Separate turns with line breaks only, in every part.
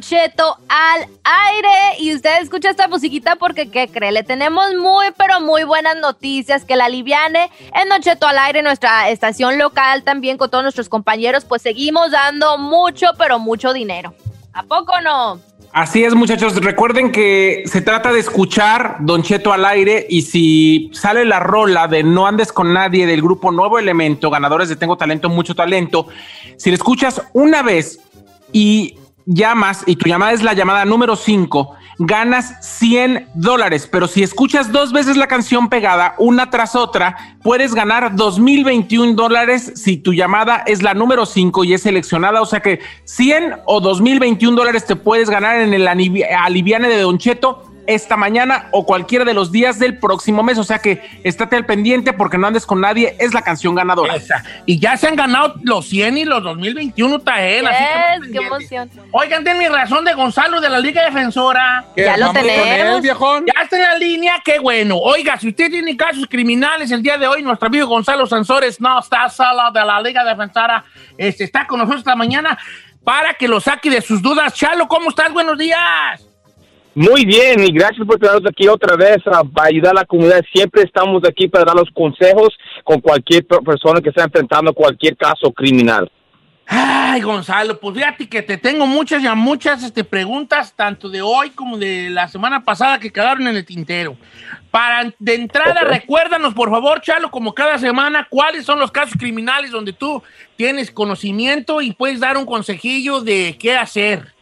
Cheto al aire. Y usted escucha esta musiquita porque, ¿qué cree? Le tenemos muy, pero muy buenas noticias. Que la aliviane en Don Cheto al aire, nuestra estación local también con todos nuestros compañeros. Pues seguimos dando mucho, pero mucho dinero. ¿A poco no?
Así es, muchachos. Recuerden que se trata de escuchar Don Cheto al aire y si sale la rola de No andes con nadie del grupo Nuevo Elemento, ganadores de Tengo Talento, Mucho Talento, si le escuchas una vez y llamas y tu llamada es la llamada número 5, ganas 100 dólares. Pero si escuchas dos veces la canción pegada, una tras otra, puedes ganar 2021 dólares si tu llamada es la número 5 y es seleccionada. O sea que 100 o 2021 dólares te puedes ganar en el aliviane de Don Cheto esta mañana o cualquiera de los días del próximo mes. O sea que estate al pendiente porque no andes con nadie. Es la canción ganadora.
Esa. Y ya se han ganado los 100 y los 2021 tael. así que
Yes, qué emoción.
Oigan, ten mi razón de Gonzalo de la Liga Defensora.
Ya lo tenemos.
Ya está en la línea, qué bueno. Oiga, si usted tiene casos criminales el día de hoy, nuestro amigo Gonzalo Sansores no está sala de la Liga Defensora, este, está con nosotros esta mañana para que lo saque de sus dudas. Chalo, ¿cómo estás? Buenos días.
Muy bien, y gracias por tenernos aquí otra vez para ayudar a la comunidad. Siempre estamos aquí para dar los consejos con cualquier per- persona que esté enfrentando cualquier caso criminal.
Ay, Gonzalo, pues fíjate que te tengo muchas y muchas este, preguntas, tanto de hoy como de la semana pasada que quedaron en el tintero. Para de entrada, recuérdanos, por favor, Chalo, como cada semana, cuáles son los casos criminales donde tú tienes conocimiento y puedes dar un consejillo de qué hacer.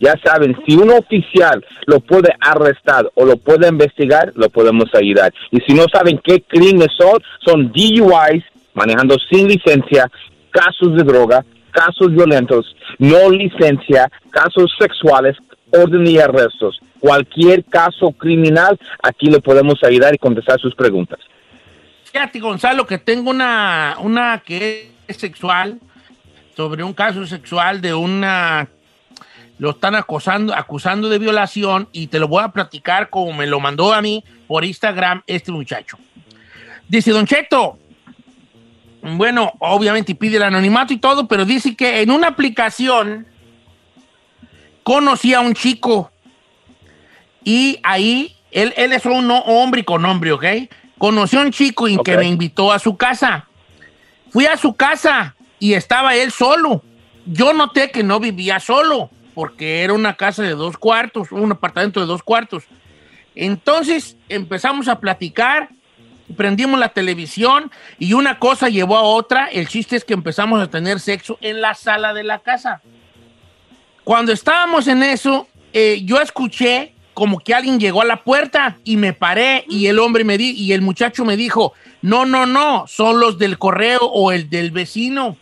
Ya saben, si un oficial lo puede arrestar o lo puede investigar, lo podemos ayudar. Y si no saben qué crímenes son, son DUIs, manejando sin licencia, casos de droga, casos violentos, no licencia, casos sexuales, orden y arrestos. Cualquier caso criminal, aquí le podemos ayudar y contestar sus preguntas.
Fíjate, Gonzalo, que tengo una, una que es sexual, sobre un caso sexual de una... Lo están acosando, acusando de violación y te lo voy a platicar como me lo mandó a mí por Instagram este muchacho. Dice, Don Cheto, bueno, obviamente pide el anonimato y todo, pero dice que en una aplicación conocí a un chico y ahí, él, él es un hombre con hombre, ¿ok? Conoció a un chico y que me invitó a su casa. Fui a su casa y estaba él solo. Yo noté que no vivía solo, porque era una casa de dos cuartos, un apartamento de dos cuartos. Entonces empezamos a platicar, prendimos la televisión y una cosa llevó a otra. El chiste es que empezamos a tener sexo en la sala de la casa. Cuando estábamos en eso, eh, yo escuché como que alguien llegó a la puerta y me paré y el hombre me di y el muchacho me dijo, no, no, no, son los del correo o el del vecino.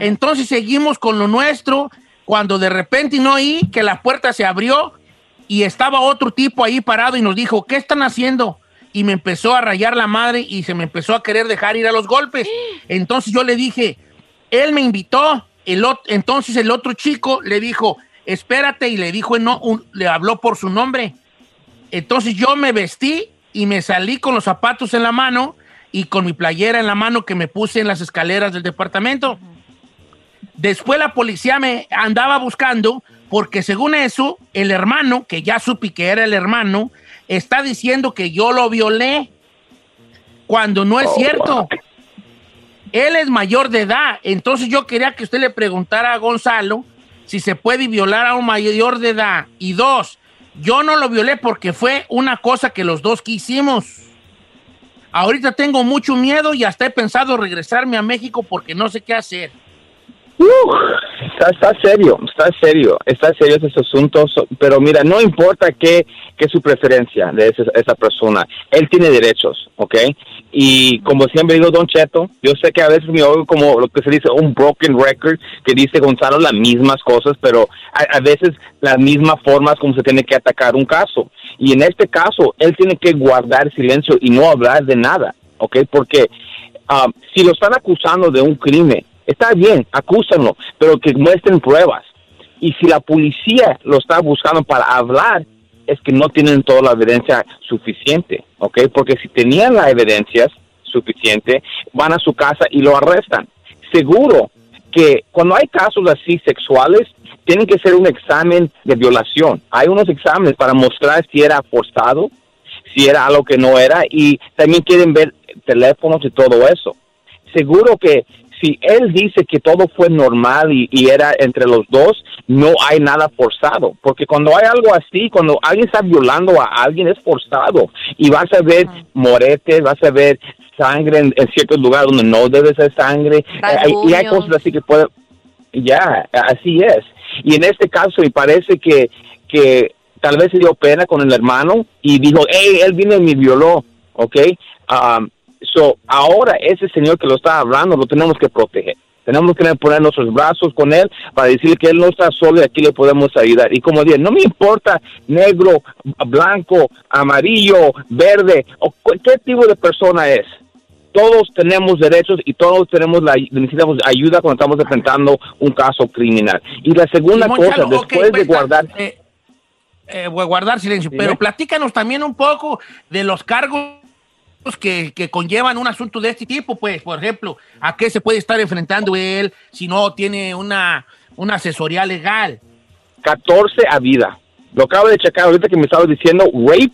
Entonces seguimos con lo nuestro cuando de repente no oí que la puerta se abrió y estaba otro tipo ahí parado y nos dijo, ¿qué están haciendo? Y me empezó a rayar la madre y se me empezó a querer dejar ir a los golpes. Entonces yo le dije, él me invitó. El ot- entonces el otro chico le dijo, espérate, y le dijo, no, un- le habló por su nombre. Entonces yo me vestí y me salí con los zapatos en la mano y con mi playera en la mano que me puse en las escaleras del departamento. Después la policía me andaba buscando porque según eso, el hermano, que ya supe que era el hermano, está diciendo que yo lo violé cuando no es
Oh,
cierto.
wow.
Él es mayor de edad, entonces yo quería que usted le preguntara a Gonzalo si se puede violar a un mayor de edad. Y dos, yo no lo violé porque fue una cosa que los dos quisimos. Ahorita tengo mucho miedo y hasta he pensado regresarme a México porque no sé qué hacer.
Uf, está, serio, está serio, está serio ese asunto, pero mira, no importa qué, qué es su preferencia de esa persona, él tiene derechos, ¿ok? Y como siempre digo, Don Cheto, yo sé que a veces me oigo como lo que se dice un broken record, que dice Gonzalo las mismas cosas, pero a, a veces las mismas formas como se tiene que atacar un caso. Y en este caso, él tiene que guardar silencio y no hablar de nada, ¿ok? Porque um, si lo están acusando de un crimen, está bien, acúsenlo, pero que muestren pruebas. Y si la policía lo está buscando para hablar, es que no tienen toda la evidencia suficiente, ¿ok? Porque si tenían la evidencia suficiente, van a su casa y lo arrestan. Seguro que cuando hay casos así sexuales, tienen que hacer un examen de violación. Hay unos exámenes para mostrar si era forzado, si era algo que no era, y también quieren ver teléfonos y todo eso. Seguro que si él dice que todo fue normal y, y era entre los dos, no hay nada forzado. Porque cuando hay algo así, cuando alguien está violando a alguien, es forzado. Y vas a ver moretes, vas a ver sangre en, en ciertos lugares donde no debe ser sangre. Eh, hay- y hay cosas así que pueden... Ya, así es. Y en este caso me parece que, que tal vez se dio pena con el hermano y dijo, hey, él vino y me violó, ¿ok? Um, so, ahora ese señor que lo está hablando lo tenemos que proteger. Tenemos que poner nuestros brazos con él para decirle que él no está solo y aquí le podemos ayudar. Y como dije, no me importa negro, blanco, amarillo, verde, o qué tipo de persona es todos tenemos derechos y todos tenemos la necesitamos ayuda cuando estamos enfrentando un caso criminal. Y la segunda
Simón
cosa,
Chalo,
después de guardar,
eh, eh, guardar silencio, pero platícanos también un poco de los cargos que, que conllevan un asunto de este tipo, pues, por ejemplo, a qué se puede estar enfrentando él si no tiene una, una asesoría legal.
14 a vida. Lo acabo de checar ahorita que me estaba diciendo rape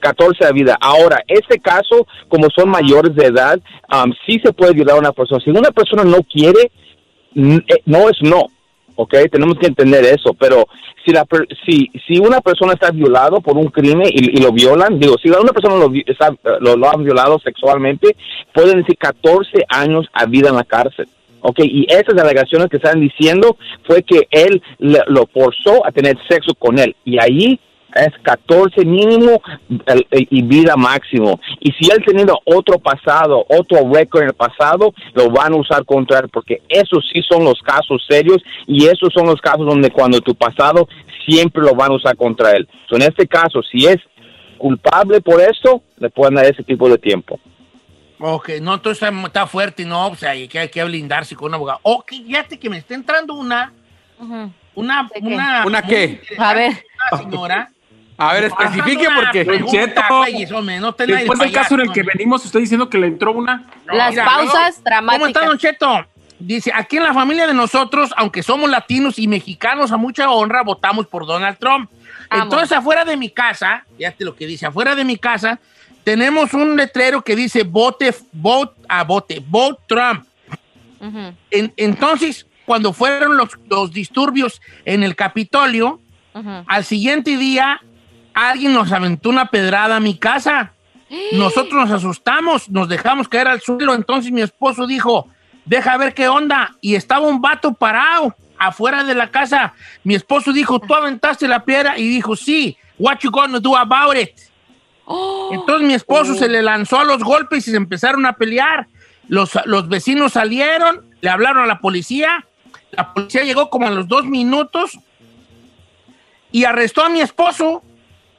14 a vida. Ahora, este caso, como son mayores de edad, um, sí se puede violar a una persona. Si una persona no quiere, eh, no es no. ¿Ok? Tenemos que entender eso, pero si la si, si una persona está violado por un crimen y, lo violan, digo, si una persona lo, está, lo, lo violado sexualmente, pueden decir 14 años a vida en la cárcel. Ok, y esas alegaciones que están diciendo fue que él lo forzó a tener sexo con él. Y ahí es 14 mínimo el- y vida máximo. Y si él tenido otro pasado, otro récord en el pasado, lo van a usar contra él, porque esos sí son los casos serios y esos son los casos donde cuando tu pasado siempre lo van a usar contra él. So, en este caso, si es culpable por eso, le pueden dar ese tipo de tiempo.
Ok, no, entonces está, está fuerte, no, o sea, hay que, hay que blindarse con un abogado. Ok, fíjate que me está entrando una, una,
¿De qué?
una.
¿Una qué?
A ver.
una señora.
A ver, especifique porque
pregunta,
Cheto,
güeyes, hombre, no te
después del caso en el que
hombre.
venimos, estoy diciendo que le entró una.
Las
mira,
pausas
¿Cómo está,
dramáticas.
Don Cheto? Dice, aquí en la familia de nosotros, aunque somos latinos y mexicanos a mucha honra, votamos por Donald Trump. Entonces, afuera de mi casa, fíjate lo que dice, afuera de mi casa, tenemos un letrero que dice vote, vote, a vote, vote Trump. En- entonces, cuando fueron los, los disturbios en el Capitolio, al siguiente día, alguien nos aventó una pedrada a mi casa. Nosotros nos asustamos, nos dejamos caer al suelo. Entonces mi esposo dijo, deja ver qué onda. Y estaba un vato parado afuera de la casa. Mi esposo dijo, tú aventaste la piedra. Y dijo, sí, what you gonna do about it? Entonces mi esposo se le lanzó a los golpes y se empezaron a pelear. Los, los vecinos salieron, le hablaron a la policía. La policía llegó como a los dos minutos y arrestó a mi esposo.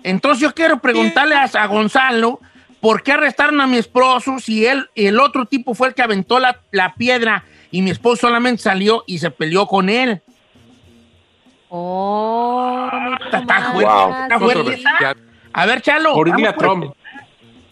Entonces yo quiero preguntarle a, a Gonzalo por qué arrestaron a mi esposo si él, el otro tipo fue el que aventó la, la piedra y mi esposo solamente salió y se peleó con él.
Oh,
Está, está fuerte,
Wow.
está fuerte. A ver, Chalo.
Por. Trump.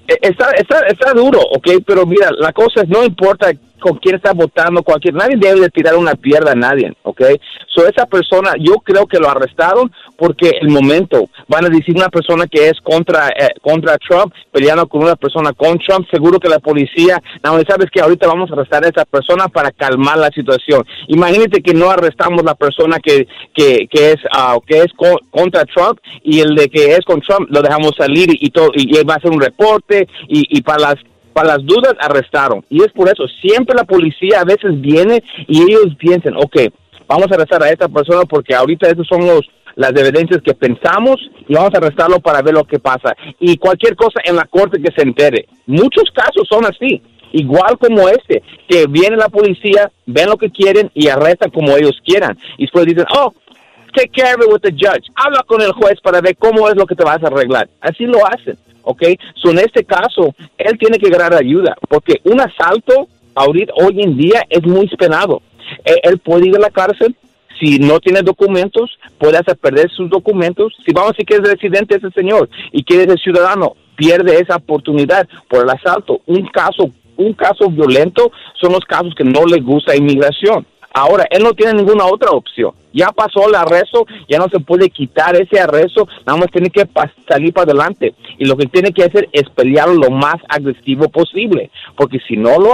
Eh, Está, está, está duro, ¿ok? Pero mira, la cosa es, no importa con quién está votando, cualquier, nadie debe de tirar una pierda a nadie, ¿ok? So esa persona, yo creo que lo arrestaron porque el momento, van a decir una persona que es contra, eh, contra Trump, peleando con una persona con Trump, seguro que la policía, no, sabes que ahorita vamos a arrestar a esa persona para calmar la situación. Imagínate que no arrestamos la persona que, que, que es, ah, que es contra Trump y el de que es con Trump lo dejamos salir y, todo, y, va a hacer un reporte y, y para las para las dudas arrestaron. Y es por eso, siempre la policía a veces viene y ellos piensan, ok, vamos a arrestar a esta persona porque ahorita esos son los las evidencias que pensamos y vamos a arrestarlo para ver lo que pasa. Y cualquier cosa en la corte que se entere. Muchos casos son así, igual como este, que viene la policía, ven lo que quieren y arrestan como ellos quieran. Y después dicen, oh, take care of it with the judge. Habla con el juez para ver cómo es lo que te vas a arreglar. Así lo hacen. ¿ok? So, en este caso, él tiene que ganar ayuda, porque un asalto ahorita, hoy en día, es muy penado. Él, él, puede ir a la cárcel, si no tiene documentos, puede hacer perder sus documentos. Si vamos a decir que es residente ese señor y quiere ser ciudadano, pierde esa oportunidad por el asalto. Un caso, un caso violento son los casos que no le gusta inmigración. Ahora, él no tiene ninguna otra opción. Ya pasó el arresto, ya no se puede quitar ese arresto, nada más tiene que salir para adelante. Y lo que tiene que hacer es pelear lo más agresivo posible, porque si no lo,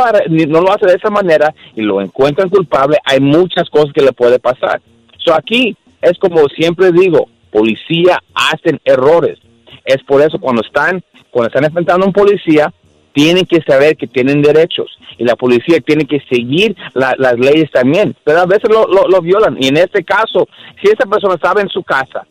no lo hace de esa manera y lo encuentran culpable, hay muchas cosas que le puede pasar. So aquí es como siempre digo, policía hacen errores. Es por eso cuando están, cuando están enfrentando a un policía, tienen que saber que tienen derechos y la policía tiene que seguir las leyes también, pero a veces lo, lo, violan y en este caso, si esa persona estaba en su casa,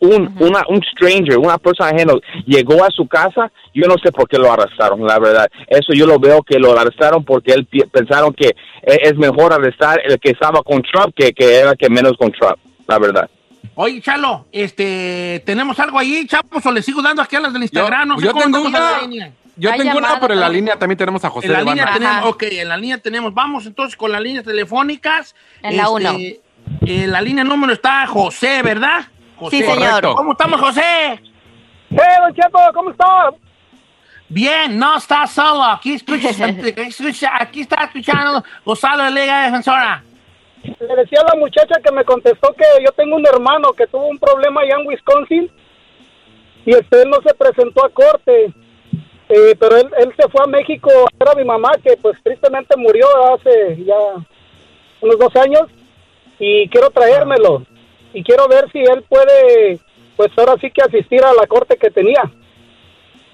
un, una, un stranger, una persona ajena llegó a su casa, yo no sé por qué lo arrestaron, la verdad. Eso yo lo veo que lo arrestaron porque él pensaron que e, es mejor arrestar el que estaba con Trump que, que era que menos con Trump, la verdad.
Oye, Chalo, este, ¿tenemos algo ahí, chavos, o le sigo dando aquí a las del Instagram?
no sé yo tengo una, yo tengo una, pero en la línea también tenemos a José.
En la línea tenemos, ok, en la línea tenemos. Vamos entonces con las líneas telefónicas.
En la 1.
Este, en la línea número está José, ¿verdad? José.
Sí, señor.
¿Cómo estamos, José?
¡Eh, don Cheto! ¿Cómo está?
Bien, no está solo. Aquí, escucha, aquí está escuchando Gonzalo de Liga Defensora.
Le decía a la muchacha que me contestó que yo tengo un hermano que tuvo un problema allá en Wisconsin y este él no se presentó a corte eh, pero él, él se fue a México a ver a mi mamá, que pues tristemente murió hace ya unos dos años, y quiero traérmelo. Y quiero ver si él puede, pues ahora sí que asistir a la corte que tenía.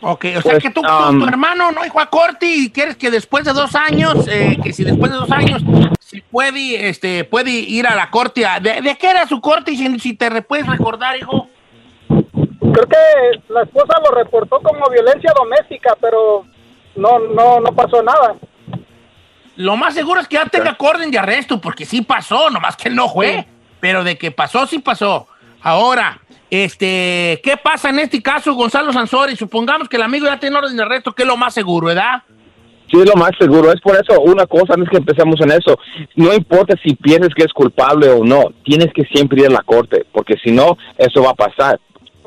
Ok, o sea pues, que tú, tu um, hermano no hizo a corte y quieres que después de dos años, eh, que si después de dos años, si puede, este, puede ir a la corte. ¿De, de qué era su corte? Y si, si te puedes recordar, hijo.
Creo que la esposa lo reportó como violencia doméstica, pero no, no, no pasó nada.
Lo más seguro es que ya tenga orden de arresto, porque sí pasó, nomás que no fue. Pero de que pasó, sí pasó. Ahora, este, ¿qué pasa en este caso, Gonzalo Sansori? Supongamos que el amigo ya tiene orden de arresto, que es lo más seguro, ¿verdad?
Sí, es lo más seguro. Es por eso, una cosa, antes que empecemos en eso, no importa si piensas que es culpable o no, tienes que siempre ir a la corte, porque si no, eso va a pasar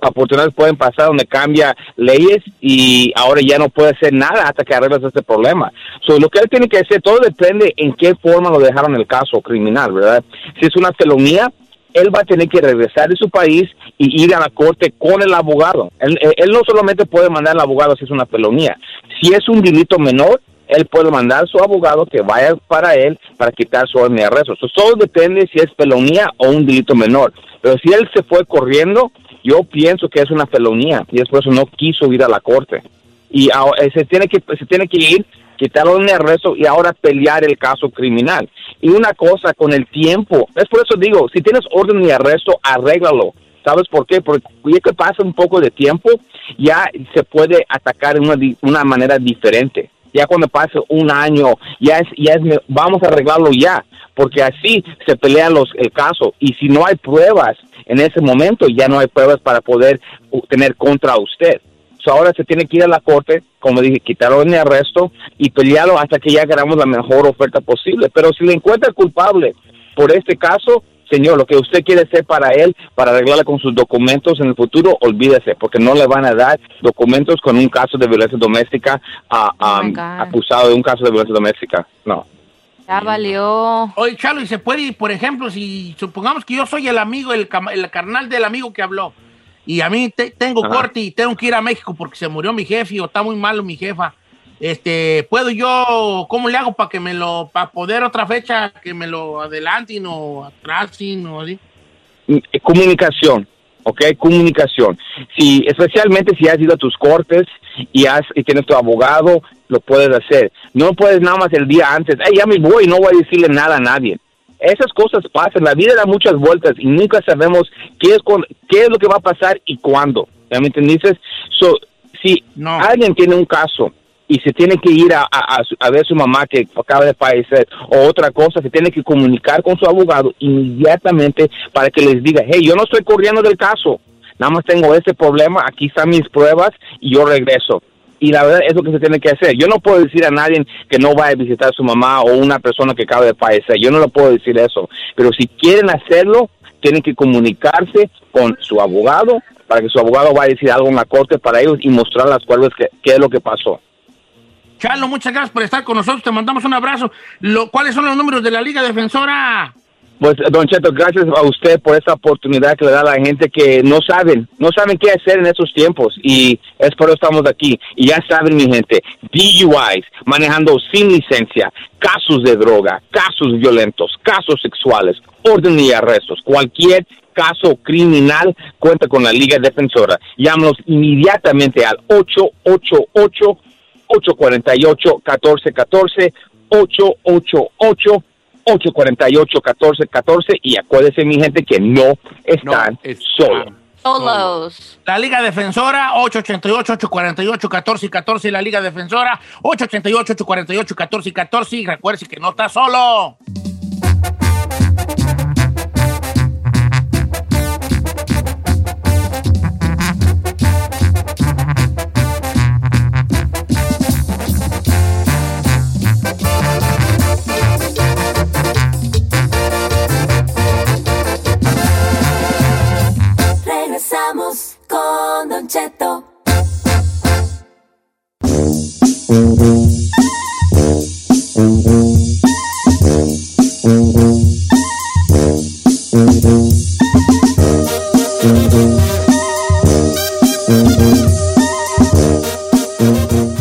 oportunidades pueden pasar donde cambia leyes y ahora ya no puede hacer nada hasta que arregles este problema. So, lo que él tiene que hacer, todo depende en qué forma lo dejaron el caso criminal, ¿verdad? Si es una felonía, él va a tener que regresar de su país y ir a la corte con el abogado. Él, él no solamente puede mandar al abogado si es una felonía. Si es un delito menor, él puede mandar a su abogado que vaya para él para quitar su orden de arresto. Todo depende si es felonía o un delito menor. Pero si él se fue corriendo, yo pienso que es una felonía y es por eso no quiso ir a la corte. Y eh, se tiene que se tiene que ir, quitar orden de arresto y ahora pelear el caso criminal. Y una cosa con el tiempo, es por eso digo, si tienes orden de arresto, arréglalo. ¿Sabes por qué? Porque ya que pasa un poco de tiempo, ya se puede atacar de una, una manera diferente ya cuando pase un año, ya es, ya es, vamos a arreglarlo ya, porque así se pelea los, el caso. Y si no hay pruebas en ese momento, ya no hay pruebas para poder tener contra usted. ahora se tiene que ir a la corte, como dije, quitarlo en el arresto y pelearlo hasta que ya hagamos la mejor oferta posible. Pero si le encuentra culpable por este caso, señor, lo que usted quiere hacer para él, para arreglarle con sus documentos en el futuro, olvídese, porque no le van a dar documentos con un caso de violencia doméstica a, oh acusado de un caso de violencia doméstica. No.
Ya valió.
Oye, Chalo, y se puede, ir, por ejemplo, si supongamos que yo soy el amigo, el, el carnal del amigo que habló, y a mí te- tengo
Ajá.
corte y tengo que ir a México porque se murió mi jefe o está muy malo mi jefa. Este, ¿puedo yo, cómo le hago para que me lo, para poder otra fecha que me lo adelanten o atrasen o así?
Eh, comunicación, ¿ok? Comunicación. Si, especialmente si has ido a tus cortes y, has, y tienes tu abogado, lo puedes hacer. No puedes nada más el día antes, "Ay, ya me voy, no voy a decirle nada a nadie. Esas cosas pasan, la vida da muchas vueltas y nunca sabemos qué es, con- qué es lo que va a pasar y cuándo. ¿Ya me entendiste? So, si
No.
alguien tiene un caso y se tiene que ir a, a- a ver su mamá que acaba de fallecer o otra cosa, se tiene que comunicar con su abogado inmediatamente para que les diga, hey, yo no estoy corriendo del caso, nada más tengo este problema, aquí están mis pruebas y yo regreso. Y la verdad es lo que se tiene que hacer. Yo no puedo decir a nadie que no vaya a visitar a su mamá o una persona que acaba de fallecer. Yo no le puedo decir eso. Pero si quieren hacerlo, tienen que comunicarse con su abogado para que su abogado vaya a decir algo en la corte para ellos y mostrar las pruebas que, qué es lo que pasó.
Chalo, muchas gracias por estar con nosotros, te mandamos un abrazo. Lo- ¿Cuáles son los números de la Liga Defensora?
Pues, Don Cheto, gracias a usted por esta oportunidad que le da a la gente que no saben, no saben qué hacer en estos tiempos y es por eso estamos aquí. Y ya saben, mi gente, DUIs, manejando sin licencia, casos de droga, casos violentos, casos sexuales, orden y arrestos, cualquier caso criminal cuenta con la Liga Defensora. Llámanos inmediatamente al 888 848-1414, 888 848-1414 y acuérdense mi gente que no están solos.
Solos.
La Liga Defensora, 888-848-1414. La Liga Defensora, 888-848-1414. Y recuerde que no está solo.
Con Don Cheto.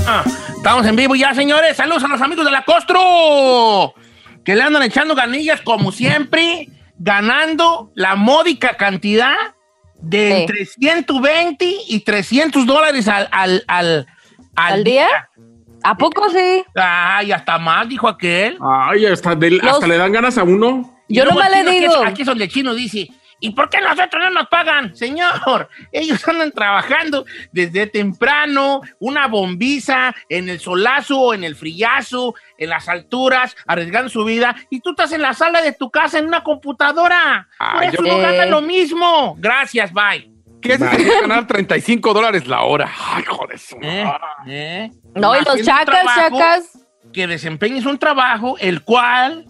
Ah, estamos en vivo ya, señores. Saludos a los amigos de la Costro. Que le andan echando ganillas como siempre. Ganando la módica cantidad de
Sí.
entre 120 y 300 dólares al, al, al,
¿Al día? ¿A poco sí?
Ay, hasta más, dijo aquel.
Ay, hasta, del-
Los-
hasta le dan ganas a uno.
Yo nomás
el
le digo.
Aquí es, aquí es donde el chino dice, ¿y por qué nosotros no nos pagan? Señor, ellos andan trabajando desde temprano, una bombiza, en el solazo, en el frillazo, en las alturas, arriesgando su vida, y tú estás en la sala de tu casa en una computadora. Por
Ah,
eso
yo-
no gana lo mismo. Gracias, bye.
¿Qué es eso ganar 35 dólares la hora? Ay, joder.
¿Eh? ¿Eh?
No, y los chacas, chacas.
Que desempeñes un trabajo el cual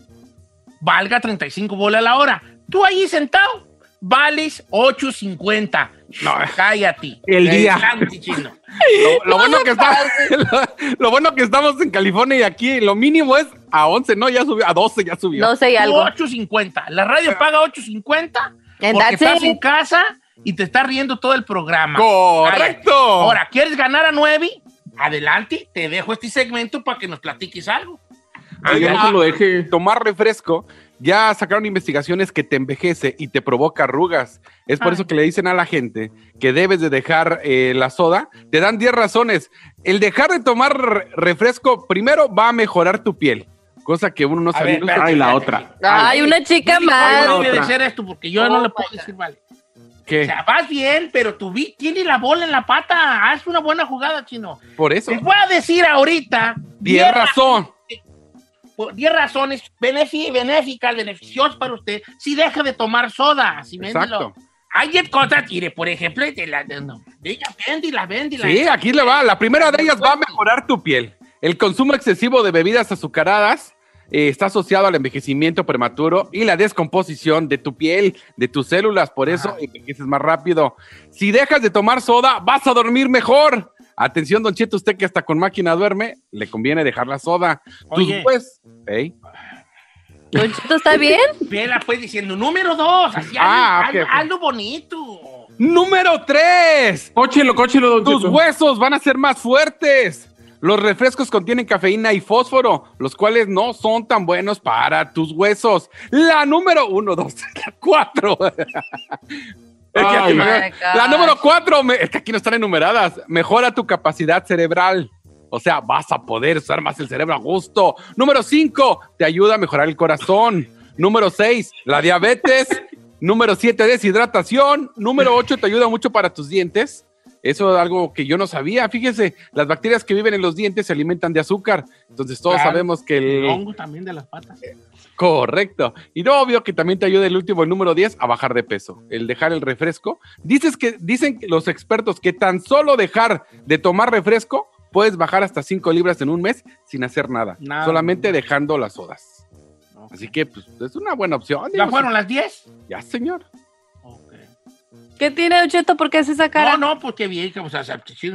valga 35 bolas a la hora. Tú ahí sentado vales 8.50.
No.
Cállate.
El día.
Chino.
Lo, lo bueno que está, lo, lo bueno que estamos en California y aquí lo mínimo es a 11, ¿no? Ya subió, a 12 ya subió.
No sé y algo.
8.50. La radio paga 8.50
And
porque estás
it.
en casa y te está riendo todo el programa.
¡Correcto!
Cállate. Ahora, ¿quieres ganar a 9? Adelante, te dejo este segmento para que nos platiques algo.
Ay,
Oiga,
no se lo deje.
Tomar refresco, ya sacaron investigaciones que te envejece y te provoca arrugas. Es por
Ay.
eso que le dicen a la gente que debes de dejar eh, la soda. Te dan 10 razones. El dejar de tomar re- refresco, primero, va a mejorar tu piel. Cosa que uno no
A
sabe.
ver,
no
Ay, la otra.
Ay, una chica
¿Cómo
más.
debe de
otra.
ser esto? Porque yo no le puedo decir, vale.
¿Qué?
O sea, vas bien, pero tu vi tienes la bola en la pata. Haz una buena jugada, chino.
Por eso.
Te voy a decir ahorita
10 razón.
Por 10 razones benéficas, beneficiosas para usted si deja de tomar soda. Si
Exacto.
Hay 10 cosas, mire, por ejemplo, la, de, no, ella, véndila, véndila.
Sí, aquí le va. La primera de ellas va a mejorar tu piel. El consumo excesivo de bebidas azucaradas eh, está asociado al envejecimiento prematuro y la descomposición de tu piel, de tus células. Por eso envejeces más rápido. Si dejas de tomar soda, vas a dormir mejor. Atención, Don Cheto, usted que hasta con máquina duerme, le conviene dejar la soda. Tus
Oye.
pues, ¿eh?
Don Cheto, ¿está bien?
Vela, pues diciendo número dos. Así,
Ah,
hazlo,
ok, ok.
hazlo bonito.
Número 3.
Cóchelo, cóchelo, Don
Tus
Cheto.
huesos van a ser más fuertes. Los refrescos contienen cafeína y fósforo, los cuales no son tan buenos para tus huesos. La número uno, dos, la cuatro. Es que
Ay,
la número cuatro, me- es que aquí no están enumeradas. Mejora tu capacidad cerebral. O sea, vas a poder usar más el cerebro a gusto. Número cinco, te ayuda a mejorar el corazón. Número seis, la diabetes. Número siete, deshidratación. Número ocho, te ayuda mucho para tus dientes. Eso es algo que yo no sabía. Fíjese, las bacterias que viven en los dientes se alimentan de azúcar. Entonces todos
Claro.
sabemos que
El
el...
hongo también de las patas.
Correcto. Y no obvio que también te ayuda el último, el número 10, a bajar de peso. El dejar el refresco. Dices que, dicen los expertos que tan solo dejar de tomar refresco puedes bajar hasta 5 libras en un mes sin hacer nada.
Nada.
solamente dejando las sodas. Así que pues, es una buena opción.
¿Ya fueron las 10?
Ya, señor.
¿Qué tiene Don Cheto? ¿Por qué hace esa cara?
No, no, porque bien, que o sea, se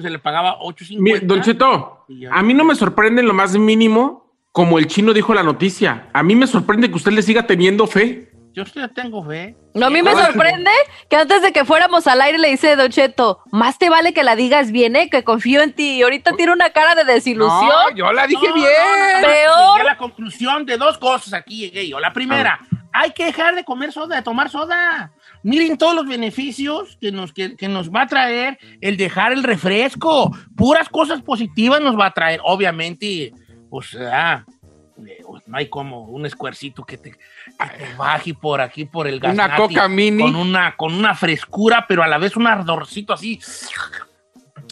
le pagaba 8.50.
Mi- Don Cheto, a mí no me sorprende en lo más mínimo como el chino dijo la noticia. A mí me sorprende que usted le siga teniendo fe.
Yo sí le tengo fe.
No, a mí me
Ay,
sorprende que antes de que fuéramos al aire le dice Don Cheto, más te vale que la digas bien, ¿eh? que confío en ti. Y ahorita tiene una cara de desilusión.
No, yo la dije
No,
bien.
no, no, no,
Peor.
Llegué a la conclusión de dos cosas aquí llegué yo. La primera, hay que dejar de comer soda, de tomar soda. Miren todos los beneficios que nos, que, que nos va a traer el dejar el refresco. Puras cosas positivas nos va a traer. Obviamente, pues, ah, eh, no hay como un escuercito que te, que te baje por aquí, por el gas.
Una coca mini.
Con una, con una frescura, pero a la vez un ardorcito así.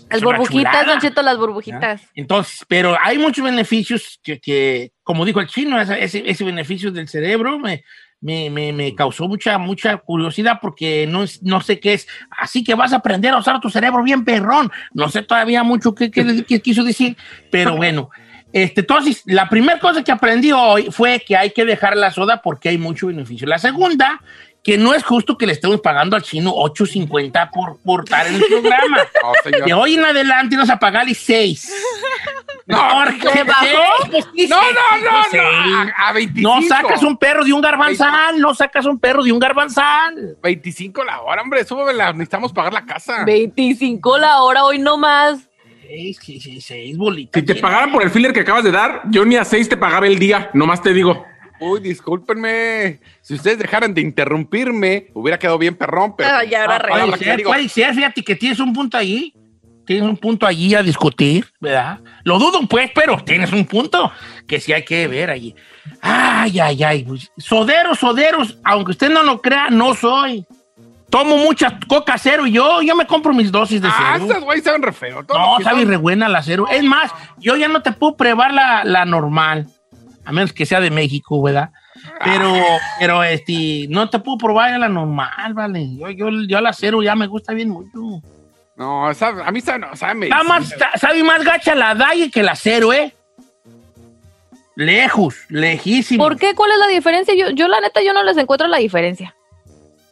Las burbujitas. Don Cheto, las burbujitas.
Entonces, pero hay muchos beneficios que, que, como dijo el chino, ese, ese, ese beneficio del cerebro me, me, me, me causó mucha, mucha curiosidad porque no, es- no sé qué es. Así que vas a aprender a usar tu cerebro bien perrón. No sé todavía mucho qué, qué- qué quiso decir, pero bueno. Este, entonces, la primera cosa que aprendí hoy fue que hay que dejar la soda porque hay mucho beneficio. La segunda, que no es justo que le estemos pagando al chino 8.50 por, por estar en el programa.
No, señor.
De hoy en adelante nos a pagarle 6.
No,
¿Qué bajó? Pues
No,
seis,
no, no,
pues seis.
no. A, a 25.
No sacas un perro de un garbanzal, no sacas un perro de un garbanzal.
25 la hora, hombre. Súbela. Necesitamos pagar la casa.
25 la hora, hoy no más.
Seis, seis, seis bolitas.
Si te pagaran por el filler que acabas de dar, yo ni a seis te pagaba el día. Nomás te digo.
Uy, discúlpenme. Si ustedes dejaran de interrumpirme, hubiera quedado bien perrón, pero.
Ah, ya, ahora
Ah,
Puede ser, fíjate que tienes un punto allí. Tienes un punto allí a discutir, ¿verdad? Lo dudo, pues, pero tienes un punto que sí hay que ver allí. Ay, ay, ay. pues, Soderos, soderos, aunque usted no lo crea, no soy. Tomo mucha coca cero y yo, yo me compro mis dosis de
Ah,
cero.
estas güeyes saben re feo. Todo
No,
lo que
sabe
son-
re buena la cero. Es más, yo ya no te puedo probar la, la normal, a menos que sea de México, ¿verdad? Pero, pero este, no te puedo probar ya la normal, ¿vale? Yo, yo, yo la cero ya me gusta bien mucho.
No, sabe- a mí sabe, no, sabe
Está más, sa- sabe más gacha la Daye que la cero, ¿eh? Lejos, lejísimo.
¿Por qué? ¿Cuál es la diferencia? Yo, yo la neta, yo no les encuentro la diferencia.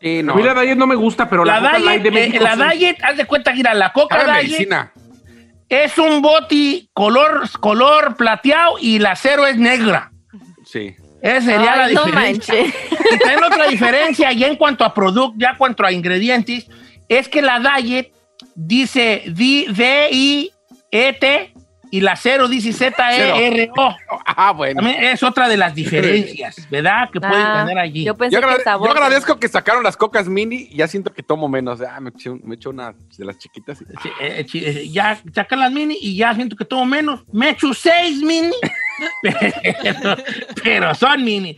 Sí, no.
A mí la Diet no me gusta, pero la,
La
Coca Light
Diet,
de
eh, la
sí.
Diet, haz de cuenta, mira, la Coca Diet
medicina.
es un boti color, color plateado y la cero es negra.
Sí.
Esa sería
Ay,
la
no
diferencia. Y también otra diferencia, ya en cuanto a producto, ya en cuanto a ingredientes, es que la Diet dice D- D-I-E-T y la cero dice Z-E-R-O.
Ah, bueno.
También es otra de las diferencias, ¿verdad? Que pueden
Ah,
tener allí.
Yo pensé
Yo,
que
agrade-
sabor.
yo agradezco que sacaron las cocas mini y ya siento que tomo menos. Ah, me eché, un- me eché una de las chiquitas. y-
eh, eh, ya sacan las mini y ya siento que tomo menos. Me echo seis mini, pero, pero son mini.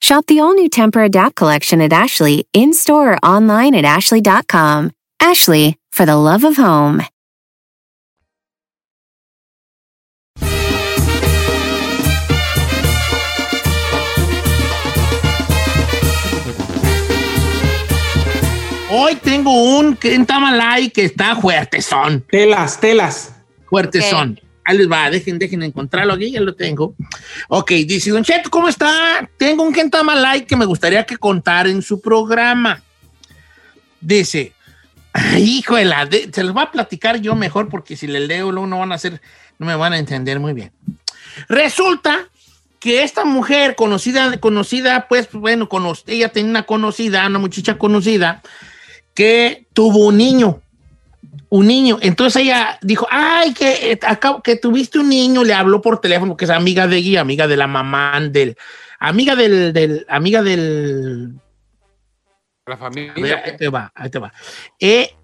Shop the all new Temper Adapt collection at Ashley in store or online at ashley.com. Ashley, for the love of home.
Hoy tengo un Kentamalay que está fuertezón.
Telas, telas.
Fuertezón. Ahí les va, dejen, dejen encontrarlo aquí, ya lo tengo. Ok, dice Don Cheto, ¿cómo está? Tengo un Kentamalay que me gustaría que contara en su programa. Dice, hijo de la, se los voy a platicar yo mejor porque si le leo luego no van a hacer, no me van a entender muy bien. Resulta que esta mujer conocida, conocida, pues bueno, cono- ella tenía una conocida, una muchacha conocida, que tuvo un niño. Un niño. Entonces ella dijo, ay, que, eh, acabo- que tuviste un niño, le habló por teléfono, que es amiga de ella, amiga de la mamá, del, amiga del, del, amiga del,
La familia.
ahí te va, ahí te va. Eh,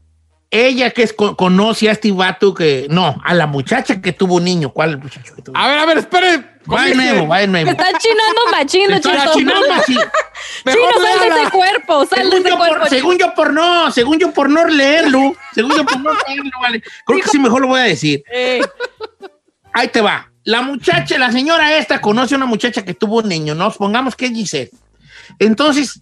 ella que es, co- conoce a este vato que, no, a la muchacha que tuvo un niño. ¿Cuál muchacho que tuvo?
A ver, a ver, espere.
Va de nuevo, va de nuevo.
Me están chinando machino,
Está
Cheto.
chinando así.
Chino, sal de ese cuerpo, sal de
Según
ese
yo,
cuerpo.
por, según yo por no, según yo por no leerlo, según yo por no leerlo, vale. Creo que sí mejor lo voy a decir.
Ey.
Ahí te va. La muchacha, la señora esta conoce a una muchacha que tuvo un niño, ¿no? Pongamos que es Giselle. Entonces,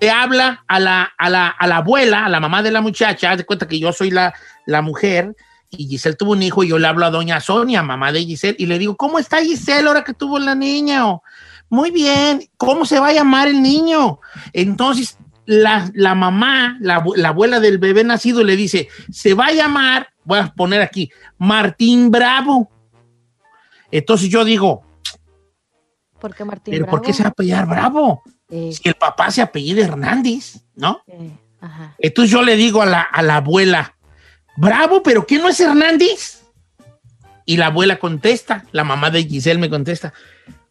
le habla a la, a la, a la abuela, a la mamá de la muchacha, haz de cuenta que yo soy la, la mujer y Giselle tuvo un hijo y yo le hablo a doña Sonia, mamá de Giselle, y le digo, ¿cómo está Giselle ahora que tuvo la niña? O, Muy bien, ¿cómo se va a llamar el niño? Entonces, la, la mamá, la, la abuela del bebé nacido le dice, se va a llamar, voy a poner aquí, Martín Bravo. Entonces yo digo,
¿Por qué Martín
¿pero por
Bravo?
qué se va a apellidar Bravo? Si el papá se apellida Hernández, ¿no?
ajá.
Entonces yo le digo a la, a la abuela, bravo, pero ¿quién no es Hernández? Y la abuela contesta, la mamá de Giselle me contesta,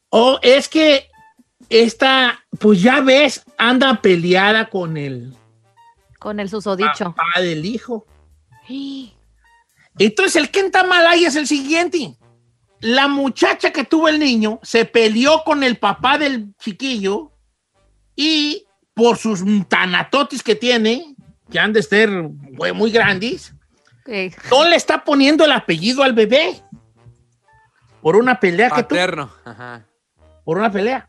oh, es que esta, pues ya ves, anda peleada con el
Con el susodicho.
papá del hijo. Entonces el que está mal ahí es el siguiente. La muchacha que tuvo el niño se peleó con el papá del chiquillo y por sus tanatotis que tiene, que han de ser güey, muy grandes,
Eh,
no le está poniendo el apellido al bebé. Por una pelea que tuvo.
Paterno. Ajá.
Por una pelea.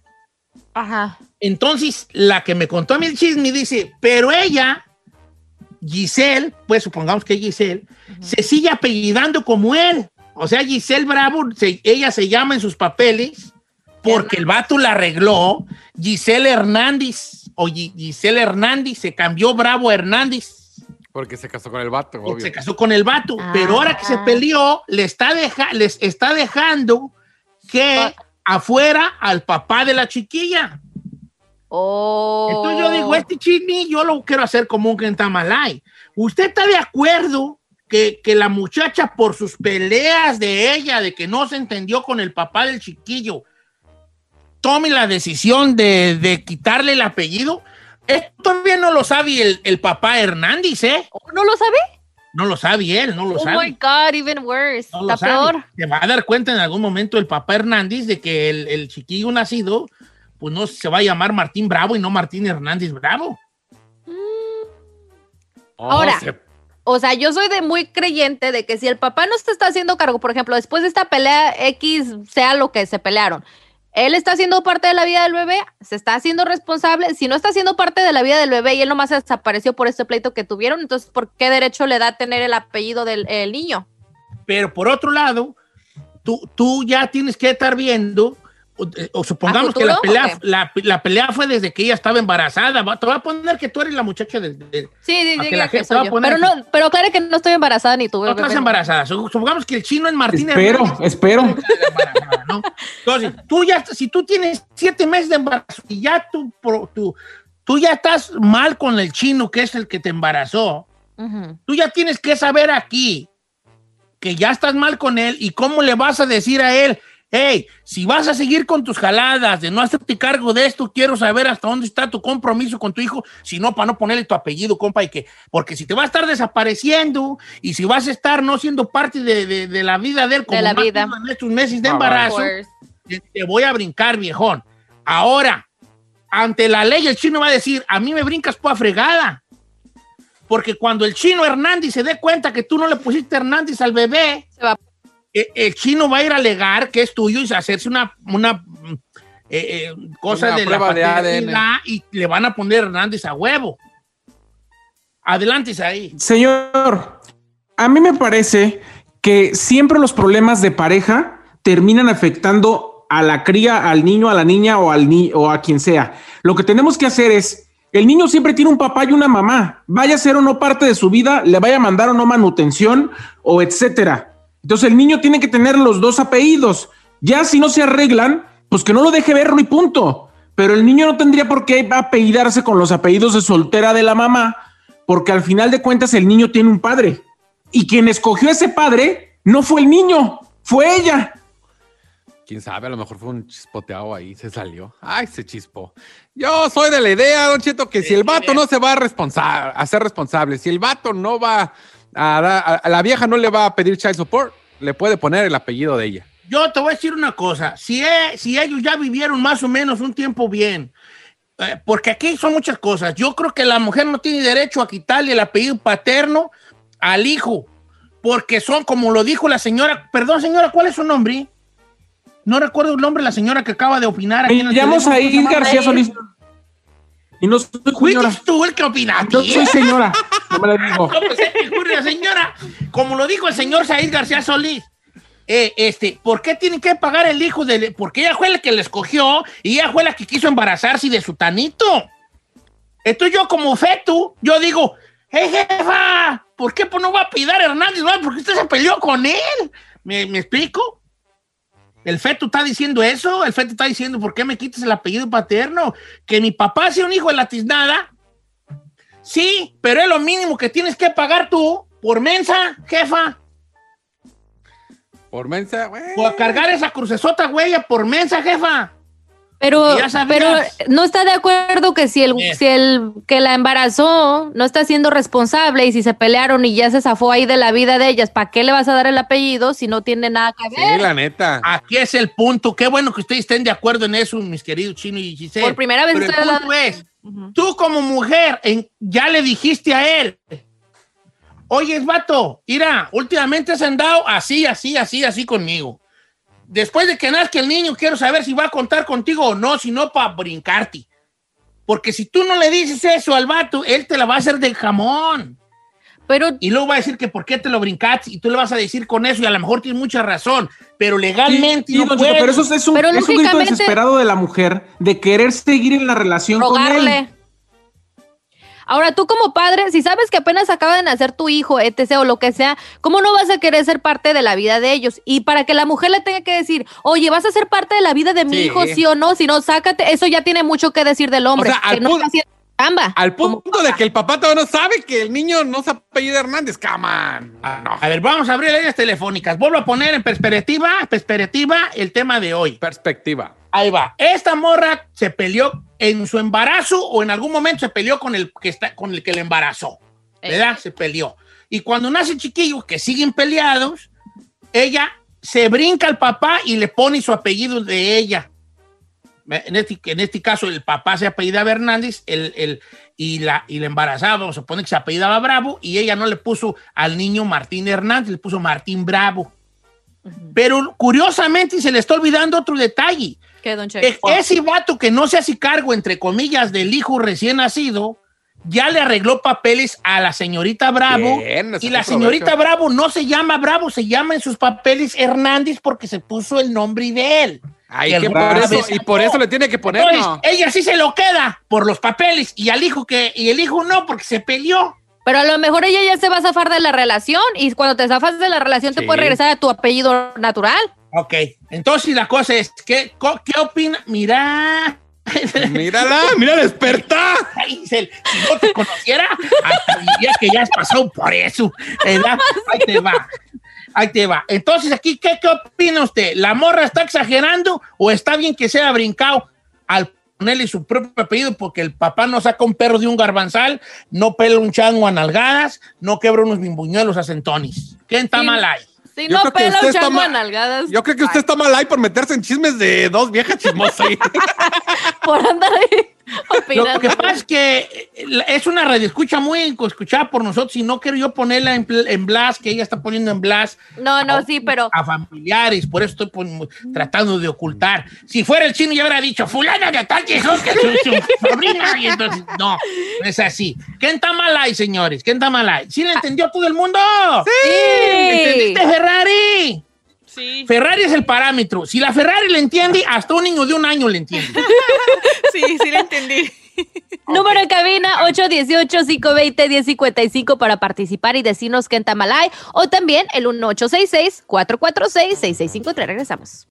Ajá.
Entonces, la que me contó a mí el chisme dice, pero ella, Giselle, pues supongamos que es Giselle, se sigue apellidando como él. O sea, Giselle Bravo, se- ella se llama en sus papeles porque el vato la arregló. Giselle Hernández, o Gi- Giselle Hernández, se cambió Bravo a Hernández.
Porque se casó con el vato,
porque
obvio.
se casó con el vato.
Ah.
Pero ahora que se peleó, le está deja- les está dejando que afuera al papá de la chiquilla.
Oh.
Entonces yo digo, este chisme yo lo quiero hacer como un Kentamalay. ¿Usted está de acuerdo que, que la muchacha por sus peleas de ella, de que no se entendió con el papá del chiquillo, tome la decisión de, de quitarle el apellido? Esto todavía no lo sabe el, el papá Hernández, ¿eh?
¿No lo sabe?
No lo sabe él, no lo
Oh
sabe.
my God, even worse.
No
Está peor.
Se va a dar cuenta en algún momento el papá Hernández de que el, el chiquillo nacido, pues no se va a llamar Martín Bravo y no Martín Hernández Bravo.
Ahora,
Oh, se-
o sea, yo soy de muy creyente de que si el papá no se está haciendo cargo, por ejemplo, después de esta pelea X, sea lo que se pelearon, él está haciendo parte de la vida del bebé, se está haciendo responsable. Si no está haciendo parte de la vida del bebé y él nomás desapareció por este pleito que tuvieron, entonces, ¿por qué derecho le da tener el apellido del el niño?
Pero por otro lado, tú, tú ya tienes que estar viendo, o, o supongamos
¿A
que la pelea, la, la pelea fue desde que ella estaba embarazada. Te voy a poner que tú eres la muchacha del... del-
Sí, sí, sí,
que la gente va a poner
Pero no, pero claro que no estoy embarazada ni tuve
no estás embarazada. Su- Supongamos que el chino es Martín
Espero,
Hernández.
espero.
¿no? Entonces, tú ya, si tú tienes siete meses de embarazo y ya tú, tú, tú ya estás mal con el chino, que es el que te embarazó, tú ya tienes que saber aquí que ya estás mal con él y cómo le vas a decir a él, hey, si vas a seguir con tus jaladas de no hacerte cargo de esto, quiero saber hasta dónde está tu compromiso con tu hijo, si no, para no ponerle tu apellido, compa, y que, porque si te va a estar desapareciendo y si vas a estar no siendo parte de, de- de la vida de él, como
la
más
vida.
en estos meses de embarazo, te, te voy a brincar, viejón. Ahora, ante la ley, el chino va a decir, a mí me brincas por fregada. Porque cuando el chino Hernández se dé cuenta que tú no le pusiste Hernández al bebé,
Se va.
eh, el chino va a ir a alegar que es tuyo y hacerse una, una mm, eh, eh, cosa
Una
de la
de
y le van a poner Hernández a huevo. Adelante, ahí.
Señor, a mí me parece que siempre los problemas de pareja terminan afectando a la cría, al niño, a la niña o, al ni o a quien sea. Lo que tenemos que hacer es, el niño siempre tiene un papá y una mamá, vaya a ser o no parte de su vida, le vaya a mandar o no manutención o etcétera. Entonces el niño tiene que tener los dos apellidos. Ya si no se arreglan, pues que no lo deje verlo y punto. Pero el niño no tendría por qué apellidarse con los apellidos de soltera de la mamá, porque al final de cuentas el niño tiene un padre. Y quien escogió ese padre no fue el niño, fue ella.
Quién sabe, a lo mejor fue un chispoteado ahí, se salió. Ay, se chispó. Yo soy de la idea, Don Cheto, que si el vato no se va a, responsa- a ser responsable, si el vato no va a, dar- a- a la vieja no le va a pedir child support, le puede poner el apellido de ella.
Yo te voy a decir una cosa, si, si ellos ya vivieron más o menos un tiempo bien, eh, porque aquí son muchas cosas, yo creo que la mujer no tiene derecho a quitarle el apellido paterno al hijo, porque son, como lo dijo la señora, perdón señora, ¿cuál es su nombre? No recuerdo el nombre de la señora que acaba de opinar. aquí en
Me
el
llamo. Said García Solís. Y no soy señora.
¿Fuiste tú el que opinaste?
No soy señora. No me la digo.
No, pues, es señora, como lo dijo el señor Said García Solís, eh, este, ¿por qué tienen que pagar el hijo de... Porque ella fue la que le escogió y ella fue la que quiso embarazarse de su tanito. Entonces yo como feto, yo digo, hey jefa, ¿por qué pues, no va a pedir a Hernández? No, porque usted se peleó con él. ¿Me, me explico? El feto está diciendo eso, el feto está diciendo, ¿por qué me quitas el apellido paterno? Que mi papá sea un hijo de la tiznada. Sí, pero es lo mínimo que tienes que pagar tú por mensa, jefa.
Por mensa, güey.
Por cargar esa crucesota huella por mensa, jefa.
Pero, pero no está de acuerdo que si el,
Eh.
si el que la embarazó no está siendo responsable y si se pelearon y ya se zafó ahí de la vida de ellas, ¿para qué le vas a dar el apellido si no tiene nada que
Sí,
ver?
la neta.
Aquí es el punto. Qué bueno que ustedes estén de acuerdo en eso, mis queridos Chino y Giselle.
Por primera vez
Pero el punto
hablando-
es, tú como mujer, en- ya le dijiste a él, oye, vato, mira, últimamente has andado así, así, así, así conmigo. Después de que nazca el niño, quiero saber si va a contar contigo o no, si no, para brincarte. Porque si tú no le dices eso al vato, él te la va a hacer de jamón.
Pero
Y luego va a decir que por qué te lo brincaste y tú le vas a decir con eso y a lo mejor tienes mucha razón, pero legalmente
Sí, sí,
no
pero eso es, es un,
Pero
es un grito
lógicamente-
desesperado de la mujer de querer seguir en la relación con él.
Ahora, tú como padre, si sabes que apenas acaba de nacer tu hijo, etc. o lo que sea, ¿cómo no vas a querer ser parte de la vida de ellos? Y para que la mujer le tenga que decir, oye, vas a ser parte de la vida de mi
Sí.
hijo, sí o no, si no, sácate, eso ya tiene mucho que decir del hombre.
O sea, al
que no
punto-
está haciendo.
Al punto de que el papá todavía no sabe que el niño no se apellida Hernández. Come on. Ah, no.
A ver, vamos a abrir líneas telefónicas. Vuelvo a poner en perspectiva, perspectiva el tema de hoy.
Perspectiva.
Ahí va. Esta morra se peleó en su embarazo o en algún momento se peleó con el que está con el que le embarazó. ¿Verdad? Se peleó. Y cuando nace chiquillo, que siguen peleados, ella se brinca al papá y le pone su apellido de ella. En este, en este caso, el papá se apellidaba Hernández el, el- y, la, y la embarazada, a poner que se apellidaba Bravo, y ella no le puso al niño Martín Hernández, le puso Martín Bravo. Pero curiosamente se le está olvidando otro detalle.
¿Qué, don Checo?
E- Ese vato que no se hace cargo, entre comillas, del hijo recién nacido, ya le arregló papeles a la señorita Bravo.
Bien,
y la señorita
provecho.
Bravo no se llama Bravo, se llama en sus papeles Hernández porque se puso el nombre de él.
Ay,
Y
que por eso, y por eso le tiene que poner,
Entonces,
¿no?
ella sí se lo queda por los papeles y al hijo que y el hijo no porque se peleó.
Pero a lo mejor ella ya se va a zafar de la relación y cuando te zafas de la relación te
Sí.
puedes regresar a tu apellido natural.
Ok, entonces la cosa es, ¿qué, qué opina? Mira.
Mírala, mira la experta.
Ay, si no te conociera, hasta diría que ya has pasado por eso. ¿verdad? Ahí te va. Ahí te va. Entonces, aquí, ¿qué, qué opina usted? ¿La morra está exagerando o está bien que sea brincado al ponerle su propio apellido porque el papá no saca un perro de un garbanzal, no pela un chango a nalgadas, no quebra unos bimbuñuelos a centonis? ¿Quién está
Sí.
mal ahí?
Si
Yo
no pela
usted
un
está
chango a nalgadas.
Yo creo que usted está mal ahí por meterse en chismes de dos viejas chismosas ahí.
por andar ahí
Lo que pasa es que eh, es una radio escucha muy escuchada por nosotros y no quiero yo ponerla en, en blast, que ella está poniendo en blast
No, no, sí, pero
a familiares, por eso estoy tratando de ocultar. Si fuera el chino, ya hubiera dicho, fulana de tal que soy su sobrina, y entonces, no, no es así. ¿Quién está mal ahí, señores? ¿Quién está mal ahí? ¿Sí le entendió todo el mundo?
Sí.
¿Entendiste, Ferrari?
Sí,
Ferrari es el parámetro. Si la Ferrari le entiende, hasta un niño de un año le entiende.
sí, sí le entendí.
número en cabina 818-520-1055 para participar y decirnos qué en Tamalay o también el 1866-446-6653. Regresamos.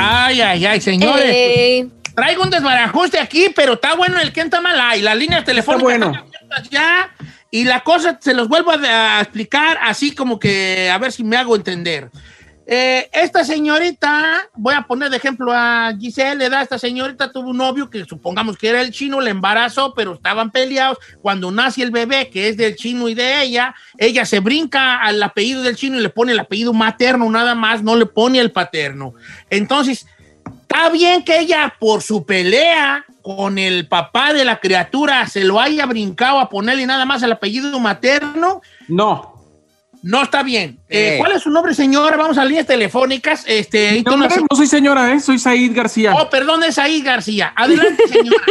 Ay, ay, ay, señores.
Ey.
Traigo un desbarajuste aquí, pero está bueno el que está mal ahí. Las líneas telefónicas
bueno.
están abiertas ya. Y la cosa se los vuelvo a, a explicar así como que a ver si me hago entender. Eh, esta señorita, voy a poner de ejemplo a Giselle, ¿verdad? Esta señorita tuvo un novio que supongamos que era el chino, le embarazó, pero estaban peleados. Cuando nace el bebé, que es del chino y de ella, ella se brinca al apellido del chino y le pone el apellido materno nada más, no le pone el paterno. Entonces, Está bien que ella, por su pelea con el papá de la criatura, se lo haya brincado a ponerle nada más el apellido materno.
No.
No está bien. Eh,
Eh.
¿Cuál es su nombre, señora? Vamos a líneas telefónicas. Este,
No, soy señora, ¿eh? Soy Said García.
Oh, perdón, es ahí, García. Adelante, señora.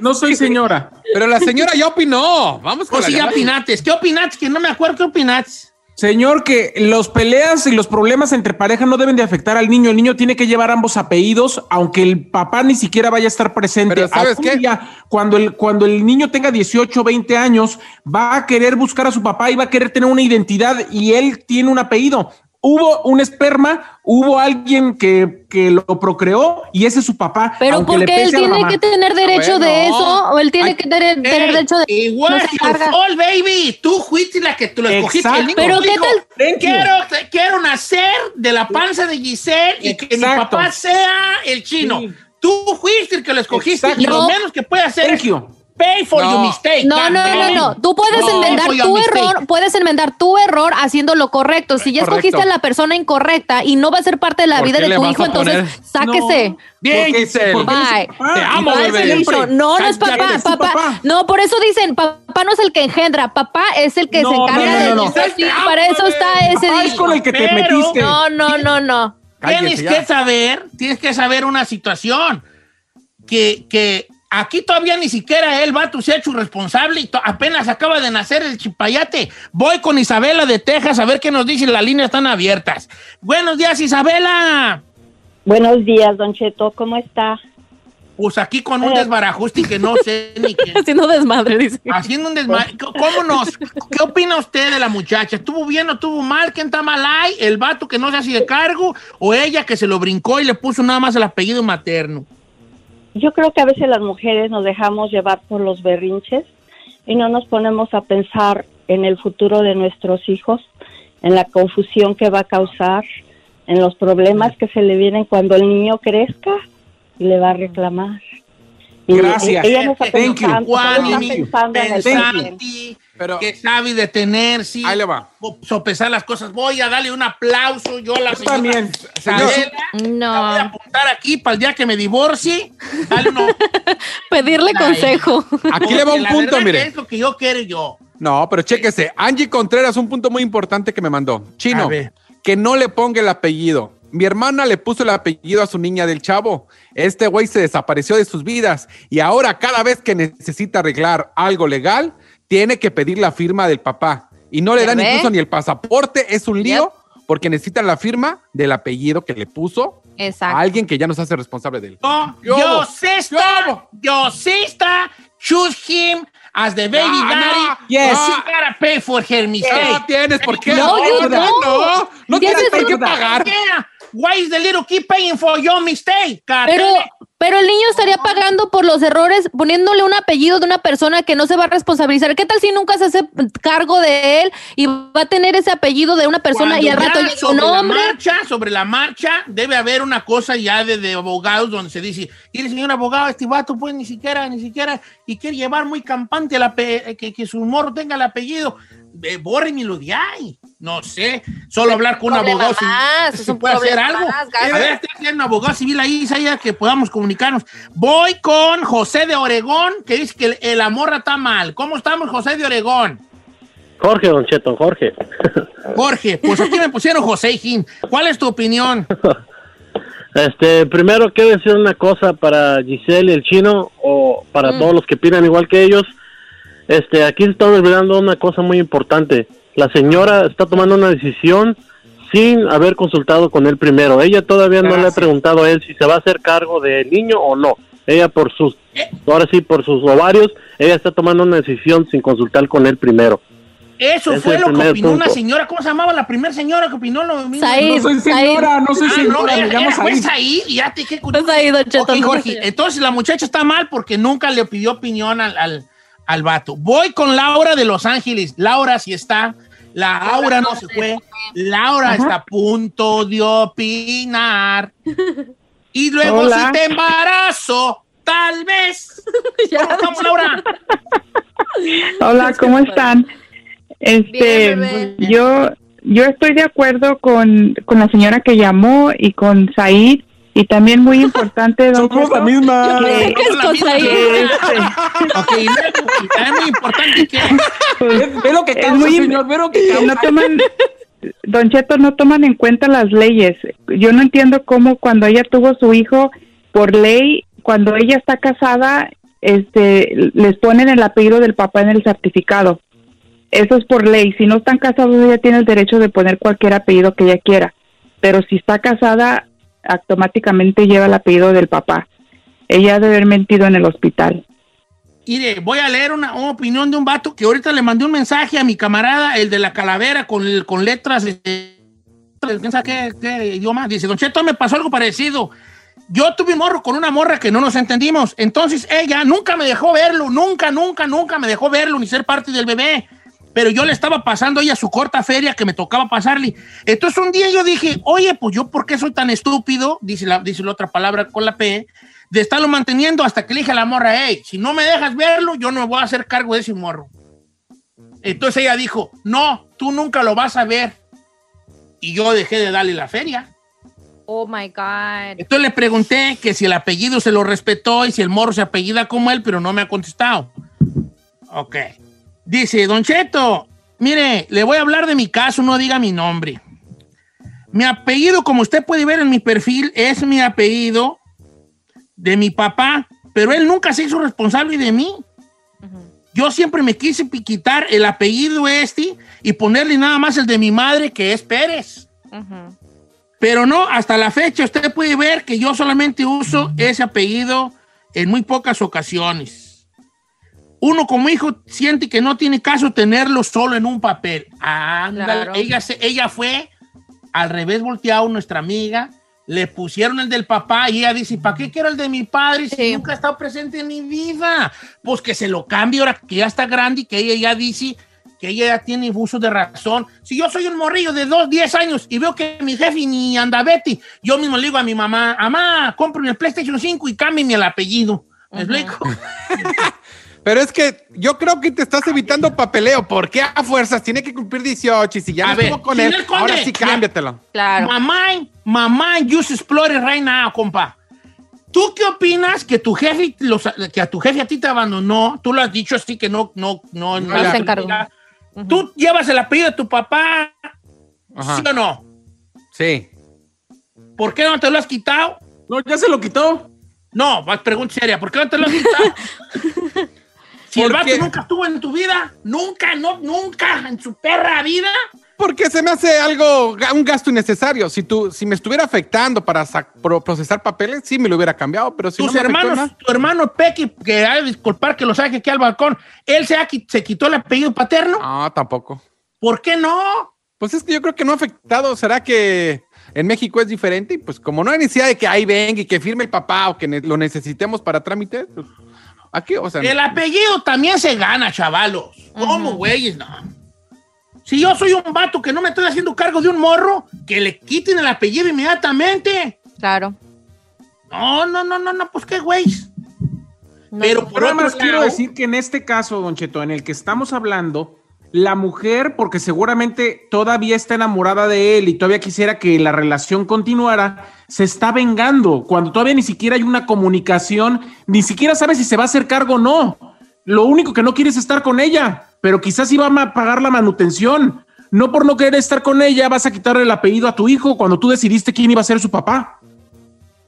No soy señora.
Pero la señora ya opinó. Vamos con
O
la
si ya opinates. ¿Qué opinates? Que no me acuerdo qué opinates.
Señor, que los peleas y los problemas entre pareja no deben de afectar al niño. El niño tiene que llevar ambos apellidos, aunque el papá ni siquiera vaya a estar presente.
Pero ¿sabes qué?
día, cuando el, cuando el niño tenga 18 o 20 años, va a querer buscar a su papá y va a querer tener una identidad y él tiene un apellido. Hubo un esperma, hubo alguien que, que lo procreó y ese es su papá.
Pero porque él tiene que tener derecho de eso, o él tiene
Ay,
que tener, derecho de.
Igual
no
baby. Tú fuiste la que tú lo escogiste.
Exacto.
El niño
Pero ¿qué tal?
Quiero, quiero nacer de la panza de Giselle y que mi papá sea el chino.
Sí.
Tú fuiste el que lo escogiste
Exacto.
y lo
No.
menos que puede hacer
Thank you.
Pay for
No.
your mistake.
No, no, no, no. Tú puedes
No,
enmendar tu
mistake.
error, puedes enmendar tu error haciendo lo correcto. Si ya
Correcto.
escogiste a la persona incorrecta y no va a ser parte de la
¿Por
vida de tu hijo, entonces sáquese.
Bien,
¿Por qué Giselle?
¿por qué
Bye.
Te amo, bebé.
No, no es papá, papá.
papá.
No, por eso dicen, papá no es el que engendra, papá es el que
No,
se encarga
no,
de
no, no.
los. Para eso está ese
Papá es
dicho.
con el que te
Pero-
metiste.
No, no, no, no.
Tienes que saber, tienes que saber una situación que, que aquí todavía ni siquiera el vato se ha hecho responsable y apenas acaba de nacer el chipayate. Voy con Isabela de Texas a ver qué nos dice, las líneas están abiertas. Buenos días, Isabela.
Buenos días, Don Cheto, ¿cómo está?
Pues aquí con un
Eh.
desbarajuste que no sé ni qué.
Haciendo desmadre, dice.
Haciendo un desmadre. ¿Cómo nos? ¿Qué opina usted de la muchacha? ¿Estuvo bien o estuvo mal? ¿Quién está mal ahí? ¿El vato que no se hace de cargo? ¿O ella que se lo brincó y le puso nada más el apellido materno?
Yo creo que a veces las mujeres nos dejamos llevar por los berrinches y no nos ponemos a pensar en el futuro de nuestros hijos, en la confusión que va a causar, en los problemas que se le vienen cuando el niño crezca y le va a reclamar.
Gracias.
Ella no está
Thank you.
pensando,
Juan,
está
mi
pensando en presente.
Pero
que sabe detenerse,
ahí le va.
sopesar las cosas. Voy a darle un aplauso yo a la
Yo
señora
también.
Isabela.
Señor.
La voy a
No.
apuntar aquí para el día que me divorcie. Dale uno.
Pedirle consejo.
Aquí le va un punto, mire.
Es lo que yo quiero yo.
No, pero chéquese. Angie Contreras, un punto muy importante que me mandó.
A
Chino,
ver.
que no le ponga el apellido. Mi hermana le puso el apellido a su niña del chavo. Este güey se desapareció de sus vidas y ahora cada vez que necesita arreglar algo legal, tiene que pedir la firma del papá. Y no le
¿Ya
dan
ve?
incluso ni el pasaporte. Es un lío porque necesitan la firma del apellido que le puso
Exacto.
a alguien que ya nos hace responsable de él.
No,
Yo,
yo sister, yo sister, choose him as the baby
No,
daddy.
no,
yes.
Gotta pay for her mistake.
No tienes por qué.
No,
no, no, no
Tienes
por qué pagar.
Yeah. Why is the little kid paying for your mistake?
Pero, pero el niño estaría pagando por los errores, poniéndole un apellido de una persona que no se va a responsabilizar. ¿Qué tal si nunca se hace cargo de él y va a tener ese apellido de una persona
Cuando
y al rato llega
sobre la
hombre?
marcha, sobre la marcha, debe haber una cosa ya de, de abogados donde se dice, y el señor abogado, este vato pues ni siquiera, ni siquiera, y quiere llevar muy campante el ape- que, que su morro tenga el apellido, eh, bórrenmelo de ahí. No sé, solo hablar con un abogado civil.
más,
si
un
puede hacer algo.
más,
A ver, tiene un abogado civil ahí, Isaiah, que podamos comunicarnos. Voy con José de Oregón, que dice que el, el amor está mal. ¿Cómo estamos, José de Oregón?
Jorge, Don Cheto, Jorge.
Jorge, pues aquí me pusieron José Gin. ¿Cuál es tu opinión?
Este, primero quiero decir una cosa para Giselle y el chino, o para
Mm.
todos los que opinan igual que ellos. Este, aquí se está olvidando una cosa muy importante. La señora está tomando una decisión sin haber consultado con él primero. Ella todavía no le ha preguntado a él si se va a hacer cargo del niño o no. Ella por sus, ahora sí, por sus ovarios, ella está tomando una decisión sin consultar con él primero.
Eso
Ese
fue lo que opinó una señora. ¿Cómo se llamaba la primera señora que opinó lo mismo?
Said,
No soy señora, no soy
Ah,
señora,
no, era, fue
Said.
Said, y ya te qué
Pues ahí, Don Cheto,
Ok,
no
Jorge, entonces la muchacha está mal porque nunca le pidió opinión al, al, al vato. Voy con Laura de Los Ángeles. Laura, si está. La Aura no se fue. Laura está a punto de opinar. Y luego
Hola.
si te embarazo, tal vez.
Ya,
¿Cómo estamos, Laura?
Hola, ¿cómo están? Este,
Bien,
yo, yo estoy de acuerdo con, con la señora que llamó y con Said y también muy importante, don
Somos la
Cheto,
misma.
que-
¿Qué es
la misma
que, este,
Ok, y luego, y también muy importante que
pues,
Ve, ve lo que
es
causa,
muy-
señor, ve lo que
no toman, Don Cheto, no toman en cuenta las leyes. Yo no entiendo cómo cuando ella tuvo su hijo, por ley, cuando ella está casada, este, les ponen el apellido del papá en el certificado. Eso es por ley. Si no están casados, ella tiene el derecho de poner cualquier apellido que ella quiera. Pero si está casada, automáticamente lleva el apellido del papá. Ella ha de haber mentido en el hospital.
Mire, voy a leer una, una opinión de un vato que ahorita le mandé un mensaje a mi camarada, el de la calavera, con, con letras. eh, ¿Quién sabe qué, qué idioma? Dice, Don Cheto, me pasó algo parecido. Yo tuve un morro con una morra que no nos entendimos. Entonces ella nunca me dejó verlo, nunca, nunca, nunca me dejó verlo ni ser parte del bebé. Pero yo le estaba pasando ella su corta feria que me tocaba pasarle. Entonces un día yo dije, oye, pues yo, ¿por qué soy tan estúpido? Dice la, dice la otra palabra con la P. de estarlo manteniendo hasta que le dije a la morra, hey, si no me dejas verlo, yo no me voy a hacer cargo de ese morro. Entonces ella dijo, no, tú nunca lo vas a ver. Y yo dejé de darle la feria.
Oh my God.
Entonces le pregunté que si el apellido se lo respetó y si el morro se apellida como él, pero no me ha contestado. Ok. Dice, Don Cheto, mire, le voy a hablar de mi caso, no diga mi nombre. Mi apellido, como usted puede ver en mi perfil, es mi apellido de mi papá, pero él nunca se hizo responsable de mí. Yo siempre me quise quitar el apellido este y ponerle nada más el de mi madre, que es Pérez. Pero no, hasta la fecha usted puede ver que yo solamente uso ese apellido en muy pocas ocasiones. Uno como hijo siente que no tiene caso tenerlo solo en un papel. Ándale,
Claro.
ella, se- ella fue al revés volteado, nuestra amiga, le pusieron el del papá y ella dice, ¿para qué quiero el de mi padre si nunca ha estado presente en mi vida? Pues que se lo cambie ahora que ya está grande y que ella ya dice que ella ya tiene uso de razón. Si yo soy un morrillo de 2, 10 años y veo que mi jefe ni anda Betty, yo mismo le digo a mi mamá, mamá, cómprame el PlayStation 5 y cámbiame el apellido. ¿Me explico?
Pero es que yo creo que te estás evitando papeleo. ¿Por qué a fuerzas? Tiene que cumplir 18 y si ya
A
no
ver,
estuvo con él,
Conde,
ahora sí cámbiatelo.
Mamá, mamá, use explore right now, compa. ¿Tú qué opinas que tu jefe, los- que a tu jefe a ti te abandonó? Tú lo has dicho así que no, no, no,
No se encargó.
Tú llevas el apellido de tu papá,
Ajá.
¿sí o no?
Sí.
¿Por qué no te lo has quitado?
No, ya se lo quitó.
No, pregunta seria, ¿por qué no te lo has quitado? si el vato nunca estuvo en tu vida, nunca, no, nunca en su perra vida.
Porque se me hace algo, un gasto innecesario. Si tú, si me estuviera afectando para procesar papeles, sí me lo hubiera cambiado, pero si
Tus
no me afectó
hermanos, tu hermano Pequi, que ha de disculpar que lo saque aquí al balcón, ¿él se, ha qui- se quitó el apellido paterno?
No, tampoco.
¿Por qué no?
Pues es que yo creo que no ha afectado. ¿Será que en México es diferente? Y pues como no hay necesidad de que ahí venga y que firme el papá o que lo necesitemos para trámites, pues, aquí, o sea.
El apellido también se gana, chavalos. ¿Cómo, güeyes? No. Si yo soy un vato que no me estoy haciendo cargo de un morro, que le quiten el apellido inmediatamente.
Claro.
No, no, no, no, no, pues qué güeyes. Pero por
Nada
otro
más quiero
lado-
decir que en este caso, Don Cheto, en el que estamos hablando, la mujer, porque seguramente todavía está enamorada de él y todavía quisiera que la relación continuara, se está vengando cuando todavía ni siquiera hay una comunicación, ni siquiera sabe si se va a hacer cargo o no. Lo único que no quiere es estar con ella, pero quizás iba a pagar la manutención. No por no querer estar con ella vas a quitarle el apellido a tu hijo cuando tú decidiste quién iba a ser su papá.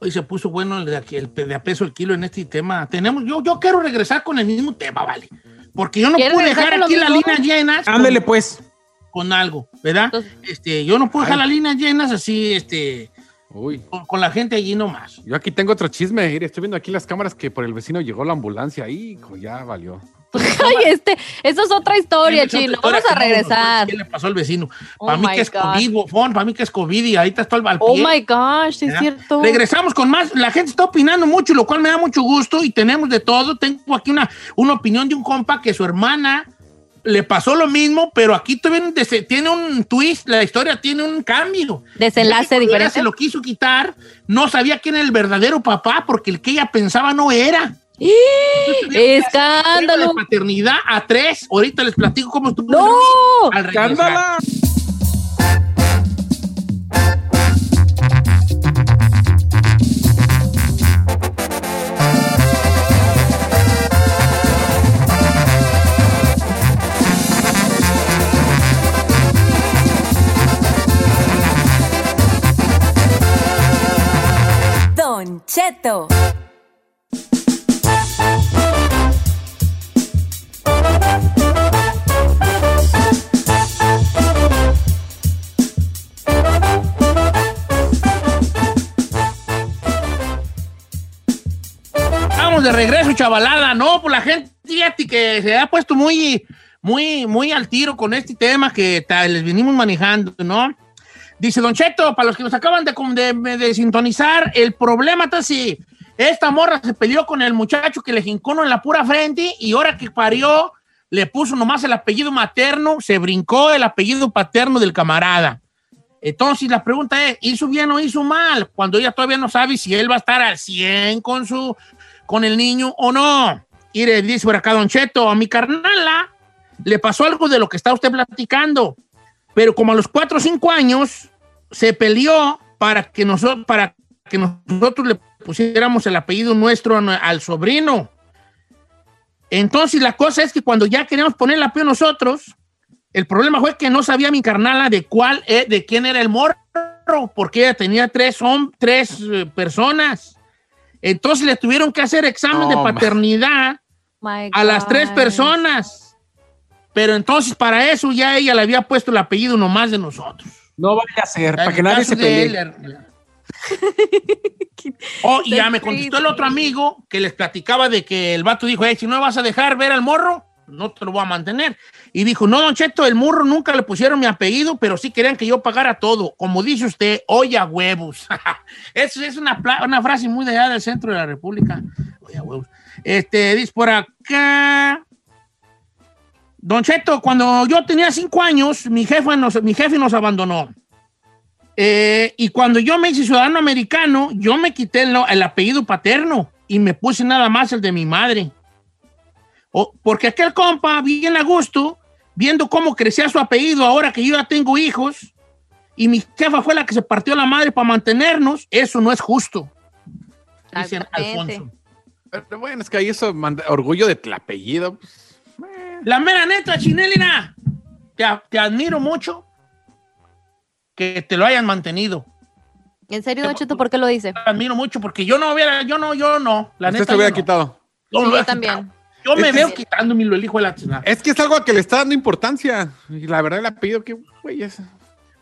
Hoy se puso bueno el de, aquí, el a peso el kilo en este tema. Tenemos, yo, yo quiero regresar con el mismo tema, vale. Porque yo no
¿Quieres
puedo
regresar
dejar aquí las líneas llenas.
Ándele pues.
Con algo, ¿verdad? este, yo no puedo dejar las líneas llenas así, este,
Uy.
con, con la gente allí nomás.
Yo aquí tengo otro chisme. mire, Estoy viendo aquí las cámaras que por el vecino llegó la ambulancia. Ahí, hijo, ya valió.
Ay, este, eso es otra historia, chino.
otra
Vamos a regresar.
¿Qué le pasó al vecino?
Oh
para mí que es
God.
COVID, bofón, para mí que es COVID y ahorita estoy al pie.
Oh my gosh, sí es cierto.
Regresamos con más. La gente está opinando mucho, lo cual me da mucho gusto y tenemos de todo. Tengo aquí una, una opinión de un compa que su hermana le pasó lo mismo, pero aquí dese- tiene un twist, la historia tiene un cambio.
Desenlace diferente.
Se lo quiso quitar, no sabía quién era el verdadero papá porque el que ella pensaba no era.
¡Escándalo!
De paternidad a tres. Ahorita les platico cómo estuvo.
¡No!
Al.
Escándala.
Don Cheto.
Regreso, chavalada. No, pues la gente, fíjate que se ha puesto muy, muy, muy al tiro con este tema que les venimos manejando, ¿no? Dice Don Cheto, para los que nos acaban de, de- sintonizar, el problema está así. Esta morra se peleó con el muchacho que le jincó uno en la pura frente y ahora que parió, le puso nomás el apellido materno, se brincó el apellido paterno del camarada. Entonces la pregunta es, ¿hizo bien o hizo mal? Cuando ella todavía no sabe si él va a estar al 100 con, su, con el niño o no. Y le dice por acá, Don Cheto, a mi carnala le pasó algo de lo que está usted platicando. Pero como a los 4 o 5 años se peleó para que, nosotros, le pusiéramos el apellido nuestro al sobrino. Entonces la cosa es que cuando ya queríamos poner el apellido nosotros, el problema fue que no sabía mi carnala de cuál, eh, de quién era el morro, porque ella tenía tres, tres eh, personas. Entonces le tuvieron que hacer examen de paternidad a las tres personas. Pero entonces para eso ya ella le había puesto el apellido nomás de nosotros.
No vaya a ser, para que nadie se pelee.
él, Oh, y ya me contestó el otro amigo que les platicaba de que el vato dijo, "Ey, si no me vas a dejar ver al morro, no te lo voy a mantener. Y dijo, no, don Cheto, el morro nunca le pusieron mi apellido, pero sí querían que yo pagara todo. Como dice usted, oye a huevos. Eso es una, una frase muy de allá del centro de la República. Oye a huevos. Este, dice por acá... Don Cheto, cuando yo tenía cinco años, mi jefe nos, mi jefe nos abandonó. Eh, y cuando yo me hice ciudadano americano, yo me quité el, el apellido paterno y me puse nada más el de mi madre. O- porque aquel compa, bien a gusto, viendo cómo crecía su apellido ahora que yo ya tengo hijos, y mi jefa fue la que se partió la madre para mantenernos, eso no es justo. Dicen. Alfonso.
Pero bueno, es que ahí eso manda orgullo del apellido.
La mera neta, Chinelina, te, te admiro mucho que te lo hayan mantenido.
¿En serio, Don Cheto, por qué lo dice?
Te admiro mucho porque yo no hubiera, yo no, yo no. La
Usted
neta,
se hubiera
no.
quitado.
Yo
Sí,
lo
yo
he
también.
quitado. Yo me
Es-
veo quitándomelo el hijo de la chingada.
Es que es algo a que le está dando importancia. Y la verdad, el apellido, que güey es.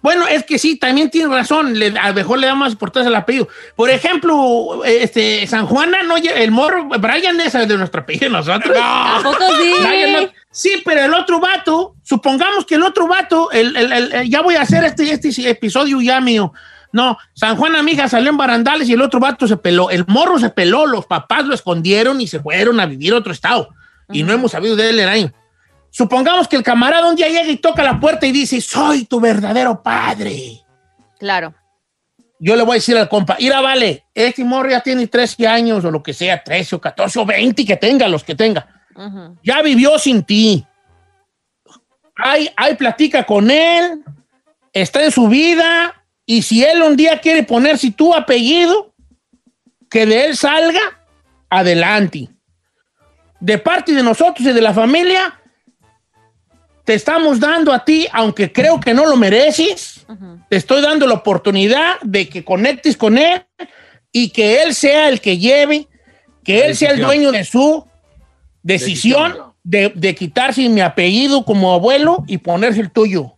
Bueno, es que sí, también tiene razón. Le, a lo mejor le da más importancia al apellido. Por ejemplo, este, San Juana, no, el morro, Brian es el de nuestro apellido, nosotros.
¿A poco sí?
Brian no- sí, pero el otro vato, supongamos que el otro vato, el, el- el- el- ya voy a hacer este, este episodio ya mío. No, San Juan amiga salió en barandales y el otro vato se peló. El morro se peló, los papás lo escondieron y se fueron a vivir a otro estado. Y no hemos sabido de él en. Supongamos que el camarada un día llega y toca la puerta y dice, soy tu verdadero padre.
Claro.
Yo le voy a decir al compa, mira, vale, este morro ya tiene 13 años o lo que sea, 13 o 14 o 20 que tenga, los que tenga. Ya vivió sin ti. Hay, hay platica con él, está en su vida, y si él un día quiere ponerse tu apellido, que de él salga, adelante. De parte de nosotros y de la familia, te estamos dando a ti, aunque creo que no lo mereces, te estoy dando la oportunidad de que conectes con él y que él sea el que lleve, que él sea el dueño de su decisión de, de quitarse mi apellido como abuelo y ponerse el tuyo.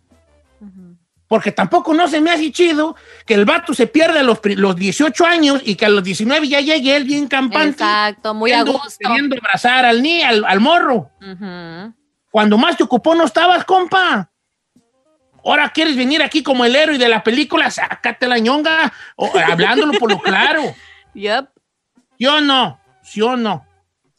Porque tampoco no se me hace chido que el vato se pierda a los, los 18 años y que a los 19 ya llegue él bien campante.
Exacto, muy a
queriendo-
gusto.
Queriendo abrazar al ni, al, al morro. Cuando más te ocupó no estabas, compa. Ahora quieres venir aquí como el héroe de la película, sácate la ñonga, o, hablándolo por lo claro.
Yep,
Yo no, yo no.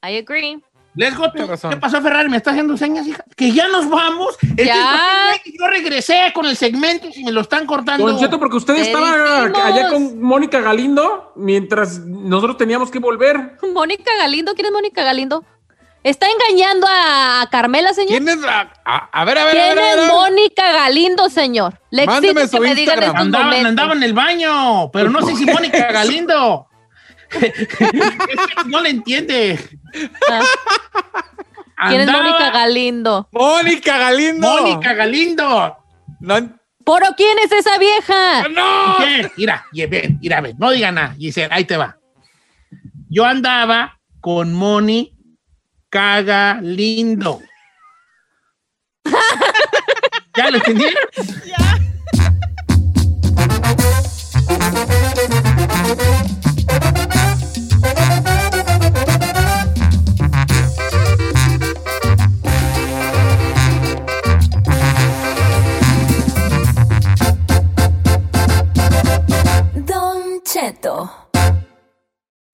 I agree.
Let's go to- ¿Qué pasó, Ferrari? ¿Me está haciendo señas, hija? Que ya nos vamos. Es que
Ya.
¿por qué yo regresé con el segmento y me lo están cortando.
Don Cheto, porque usted
Te
estaba allá con Mónica Galindo mientras nosotros teníamos que volver.
Mónica Galindo, ¿quién es Mónica Galindo? ¿Está engañando a Carmela, señor?
¿Quién es la.? A, a ver, a ver, a
¿Quién
ver. a ver,
es
a ver.
Mónica Galindo, señor? Le
Mándeme su
que me digan
Instagram.
estos
Andaba,
momentos.
andaba en el baño, pero no sé si Mónica Galindo. no le entiende.
Ah, ¿Quién es
Andaba
Mónica Galindo?
Mónica Galindo.
Mónica Galindo.
No,
¿Pero quién es esa vieja?
no.
Giselle, Mira, ven, mira, ven, no diga nada, Giselle, ahí te va. Yo andaba con Moni Caga Lindo. ¿Ya lo entendieron?
Don